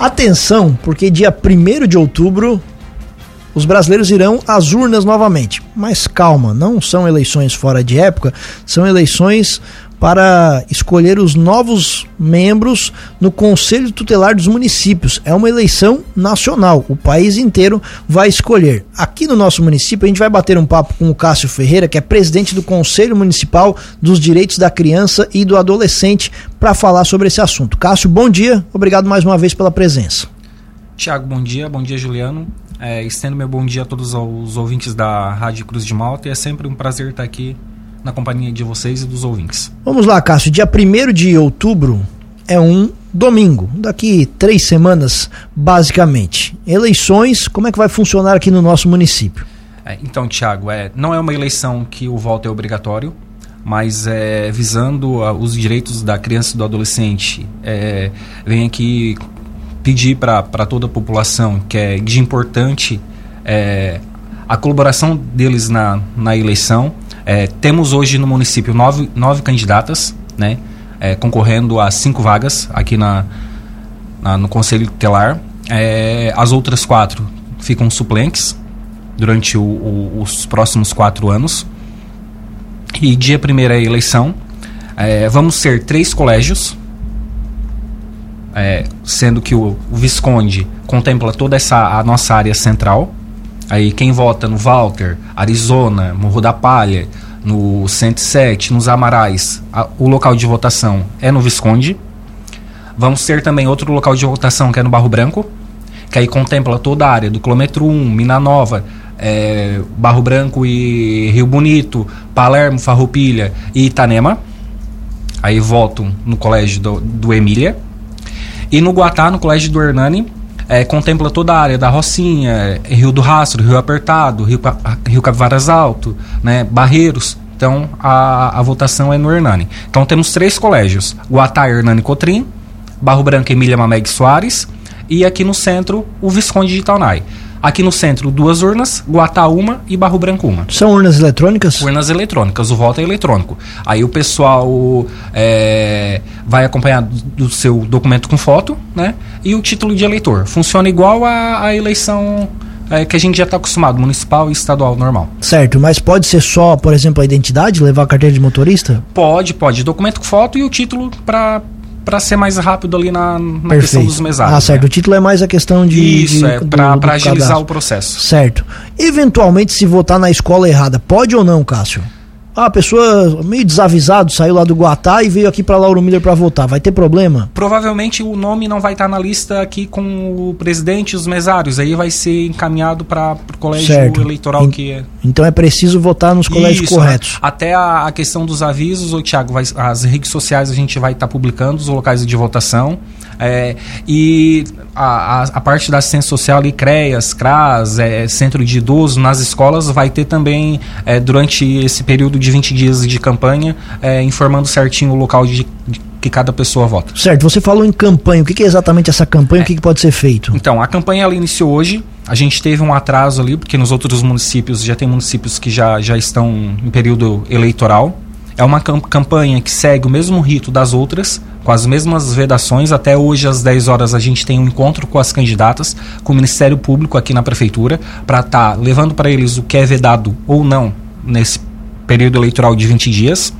Atenção, porque dia 1 de outubro os brasileiros irão às urnas novamente. Mas calma, não são eleições fora de época, são eleições para escolher os novos membros no Conselho Tutelar dos Municípios. É uma eleição nacional, o país inteiro vai escolher. Aqui no nosso município, a gente vai bater um papo com o Cássio Ferreira, que é presidente do Conselho Municipal dos Direitos da Criança e do Adolescente, para falar sobre esse assunto. Cássio, bom dia, obrigado mais uma vez pela presença. Tiago, bom dia, bom dia, Juliano. É, estendo meu bom dia a todos os ouvintes da Rádio Cruz de Malta e é sempre um prazer estar aqui na companhia de vocês e dos ouvintes. Vamos lá, Cássio. Dia 1 de outubro é um domingo, daqui três semanas, basicamente. Eleições, como é que vai funcionar aqui no nosso município? É, então, Tiago, é, não é uma eleição que o voto é obrigatório, mas é, visando uh, os direitos da criança e do adolescente, é, vem aqui pedir para toda a população que é de importante é, a colaboração deles na, na eleição, é, temos hoje no município nove, nove candidatas, né? É, concorrendo a cinco vagas aqui na, na no Conselho Tutelar. É, as outras quatro ficam suplentes durante o, o, os próximos quatro anos. E dia primeira é eleição. É, vamos ser três colégios, é, sendo que o, o, Visconde contempla toda essa a nossa área central. Aí quem vota no Walter, Arizona, Morro da Palha, no 107, nos Amarais, a, o local de votação é no Visconde. Vamos ter também outro local de votação que é no Barro Branco, que aí contempla toda a área do quilômetro 1, Mina Nova, é, Barro Branco e Rio Bonito, Palermo, Farroupilha e Itanema. Aí voto no colégio do, do Emília. E no Guatá, no colégio do Hernani, é, contempla toda a área da Rocinha, Rio do Rastro, Rio Apertado, Rio, Rio Capivaras Alto, né, Barreiros. Então a, a votação é no Hernani. Então temos três colégios: Guatá Hernani Cotrim, Barro Branco Emília Mameg Soares e aqui no centro o Visconde de Itaunai. Aqui no centro, duas urnas, Guatá uma e Barro Branco uma. São urnas eletrônicas? Urnas eletrônicas, o voto é eletrônico. Aí o pessoal é, vai acompanhar do seu documento com foto, né? E o título de eleitor. Funciona igual a, a eleição é, que a gente já está acostumado, municipal e estadual normal. Certo, mas pode ser só, por exemplo, a identidade, levar a carteira de motorista? Pode, pode. Documento com foto e o título para para ser mais rápido ali na, na questão dos mesários. Ah, certo. Né? O título é mais a questão de. Isso, de, é, para agilizar cadastro. o processo. Certo. Eventualmente, se votar na escola errada, pode ou não, Cássio? Ah, a pessoa meio desavisado saiu lá do Guatá e veio aqui para Lauro Miller para votar. Vai ter problema? Provavelmente o nome não vai estar na lista aqui com o presidente e os mesários. Aí vai ser encaminhado para o colégio certo. eleitoral que é. Então é preciso votar nos colégios Isso, corretos. Até a, a, questão dos avisos, o Thiago, vai, as redes sociais a gente vai estar tá publicando os locais de votação. É, e a, a, a, parte da assistência social e CREAS, CRAS, é, Centro de Idoso, nas escolas, vai ter também, é, durante esse período de 20 dias de campanha, é, informando certinho o local de, de que cada pessoa vota. Certo, você falou em campanha, o que é exatamente essa campanha, é. o que, pode ser feito? Então, a campanha ela iniciou hoje, a gente teve um atraso ali, porque nos outros municípios, já tem municípios que já, já estão em período eleitoral, é uma campanha que segue o mesmo rito das outras, com as mesmas vedações. Até hoje, às 10 horas, a gente tem um encontro com as candidatas, com o Ministério Público aqui na Prefeitura, para estar tá levando para eles o que é vedado ou não nesse período eleitoral de 20 dias.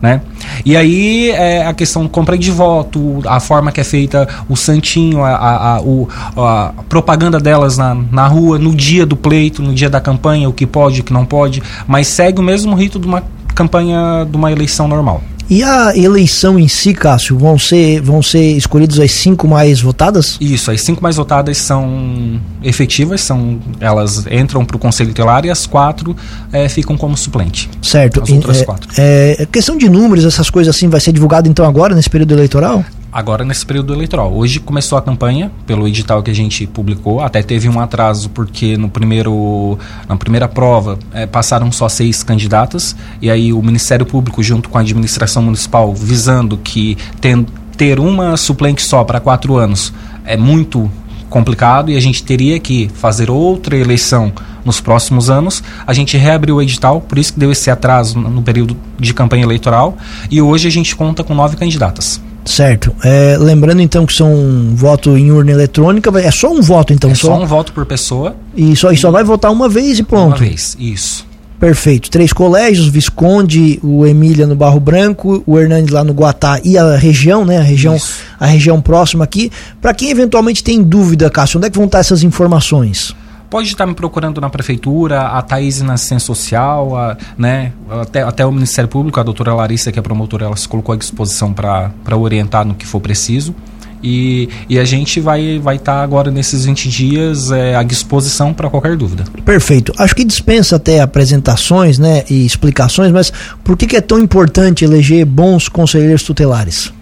Né? E aí é a questão compra de voto, a forma que é feita o santinho, a, a, a, o, a propaganda delas na, na rua, no dia do pleito, no dia da campanha, o que pode, o que não pode, mas segue o mesmo rito de uma campanha de uma eleição normal. E a eleição em si, Cássio, vão ser, vão ser escolhidas as cinco mais votadas? Isso, as cinco mais votadas são efetivas, são elas entram para o Conselho Tutelar e as quatro é, ficam como suplente. Certo. As outras é, quatro. É, questão de números, essas coisas assim, vai ser divulgado então agora, nesse período eleitoral? Agora nesse período eleitoral. Hoje começou a campanha pelo edital que a gente publicou, até teve um atraso porque no primeiro, na primeira prova é, passaram só seis candidatas e aí o Ministério Público junto com a administração municipal visando que tem, ter uma suplente só para quatro anos é muito complicado e a gente teria que fazer outra eleição nos próximos anos. A gente reabriu o edital, por isso que deu esse atraso no período de campanha eleitoral e hoje a gente conta com nove candidatas. Certo. É, lembrando então que são um voto em urna eletrônica, é só um voto então? É só, só um voto por pessoa. E só, e só vai votar uma vez e pronto? Uma vez, isso. Perfeito. Três colégios, Visconde, o Emília no Barro Branco, o Hernandes lá no Guatá e a região, né? A região, a região próxima aqui. Para quem eventualmente tem dúvida, Cássio, onde é que vão estar essas informações? Pode estar me procurando na prefeitura, a Thaís na assistência social, a, né, até, até o Ministério Público, a doutora Larissa, que é promotora, ela se colocou à disposição para orientar no que for preciso. E, e a gente vai vai estar tá agora nesses 20 dias é, à disposição para qualquer dúvida. Perfeito. Acho que dispensa até apresentações né, e explicações, mas por que, que é tão importante eleger bons conselheiros tutelares?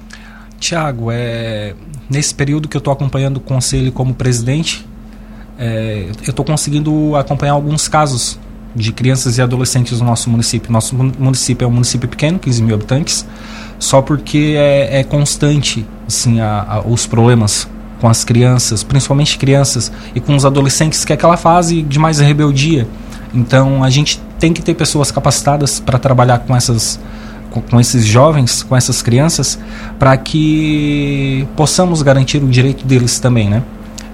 Tiago, é, nesse período que eu estou acompanhando o conselho como presidente, é, eu estou conseguindo acompanhar alguns casos de crianças e adolescentes no nosso município. Nosso município é um município pequeno, 15 mil habitantes, só porque é, é constante assim, a, a, os problemas com as crianças, principalmente crianças, e com os adolescentes, que é aquela fase de mais rebeldia. Então a gente tem que ter pessoas capacitadas para trabalhar com essas com, esses jovens, com essas crianças, para que possamos garantir o direito deles também, né?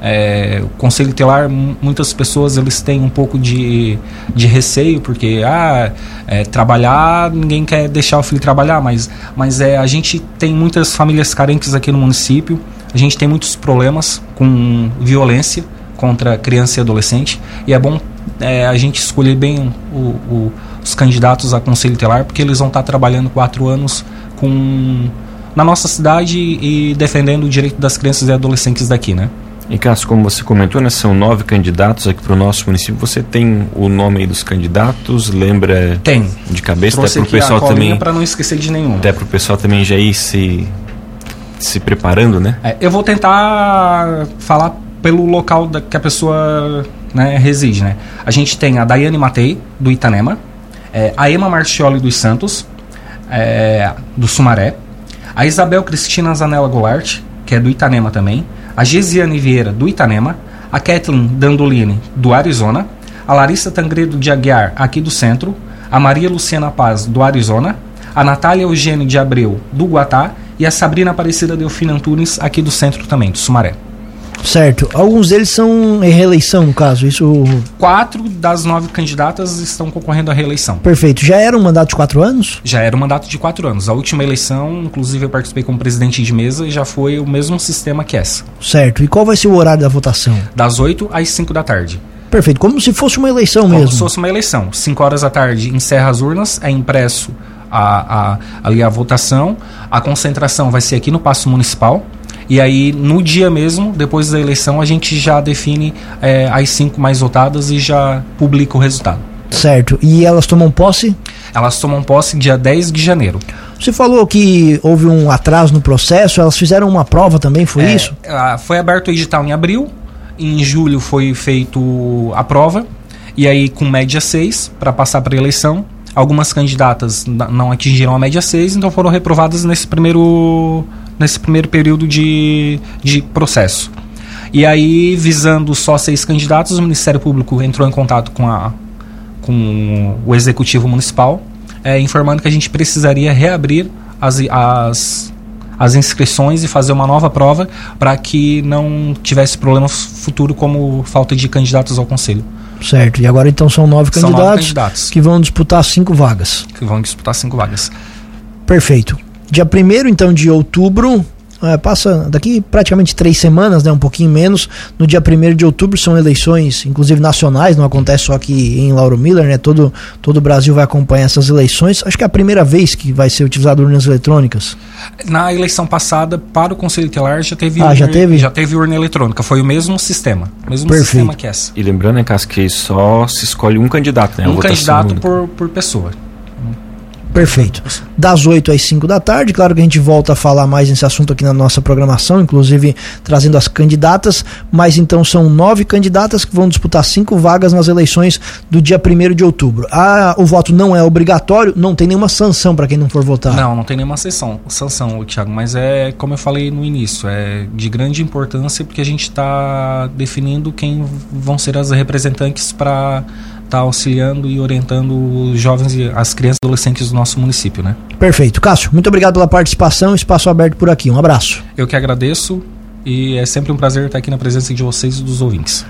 É, o conselho telar, muitas pessoas eles têm um pouco de, de receio, porque ah, é, trabalhar, ninguém quer deixar o filho trabalhar, mas, mas é, a gente tem muitas famílias carentes aqui no município, a gente tem muitos problemas com violência contra criança e adolescente, e é bom é, a gente escolher bem o, o, os candidatos a conselho telar, porque eles vão estar trabalhando quatro anos com na nossa cidade e defendendo o direito das crianças e adolescentes daqui, né? E Cássio, como você comentou, né, são nove candidatos aqui para o nosso município. Você tem o nome dos candidatos? Lembra? Tem. De cabeça? Trouxe até para o pessoal também. Para não esquecer de nenhum. Até para o pessoal também já ir se se preparando, né? É, eu vou tentar falar pelo local da, que a pessoa né, reside, né? A gente tem a Daiane Matei do Itanema, é, a Emma Marchioli dos Santos, é, do Sumaré, a Isabel Cristina Zanella Goulart, que é do Itanema também a Gesiane Vieira, do Itanema, a Kathleen Dandolini, do Arizona, a Larissa Tangredo de Aguiar, aqui do centro, a Maria Luciana Paz, do Arizona, a Natália Eugênio de Abreu, do Guatá, e a Sabrina Aparecida Delfina Antunes, aqui do centro também, do Sumaré. Certo. Alguns deles são em reeleição, no caso. Isso. Quatro das nove candidatas estão concorrendo à reeleição. Perfeito. Já era um mandato de quatro anos? Já era um mandato de quatro anos. A última eleição, inclusive, eu participei como presidente de mesa e já foi o mesmo sistema que essa. Certo. E qual vai ser o horário da votação? Das oito às cinco da tarde. Perfeito. Como se fosse uma eleição como mesmo. Como se fosse uma eleição. Cinco horas da tarde encerra as urnas, é impresso a, a, ali a votação. A concentração vai ser aqui no Paço Municipal. E aí, no dia mesmo, depois da eleição, a gente já define é, as cinco mais votadas e já publica o resultado. Certo. E elas tomam posse? Elas tomam posse dia 10 de janeiro. Você falou que houve um atraso no processo, elas fizeram uma prova também, foi é, isso? Foi aberto o edital em abril, em julho foi feito a prova, e aí com média 6 para passar para a eleição. Algumas candidatas não atingiram a média 6, então foram reprovadas nesse primeiro nesse primeiro período de, de processo. E aí, visando só seis candidatos, o Ministério Público entrou em contato com, a, com o Executivo Municipal, é, informando que a gente precisaria reabrir as, as, as inscrições e fazer uma nova prova para que não tivesse problemas futuro como falta de candidatos ao Conselho. Certo, e agora então são nove, são candidatos, nove candidatos que vão disputar cinco vagas. Que vão disputar cinco vagas. Perfeito. Dia 1 então de outubro, é, passa daqui praticamente três semanas, né, um pouquinho menos. No dia 1 de outubro são eleições, inclusive nacionais, não acontece só aqui em Lauro Miller, né? Todo, todo o Brasil vai acompanhar essas eleições. Acho que é a primeira vez que vai ser utilizado urnas eletrônicas. Na eleição passada, para o Conselho Telar, já teve, ah, urna, já teve? já teve urna eletrônica. Foi o mesmo sistema. Mesmo Perfeito. sistema que essa. E lembrando, né, Cássio, que só se escolhe um candidato, né? Um candidato por, por pessoa. Perfeito. Das 8 às 5 da tarde, claro que a gente volta a falar mais nesse assunto aqui na nossa programação, inclusive trazendo as candidatas, mas então são nove candidatas que vão disputar cinco vagas nas eleições do dia 1 de outubro. Ah, o voto não é obrigatório, não tem nenhuma sanção para quem não for votar. Não, não tem nenhuma sanção, sanção, Thiago, mas é como eu falei no início, é de grande importância porque a gente está definindo quem vão ser as representantes para está auxiliando e orientando os jovens e as crianças e adolescentes do nosso município, né? Perfeito. Cássio, muito obrigado pela participação. Espaço aberto por aqui. Um abraço. Eu que agradeço e é sempre um prazer estar aqui na presença de vocês e dos ouvintes.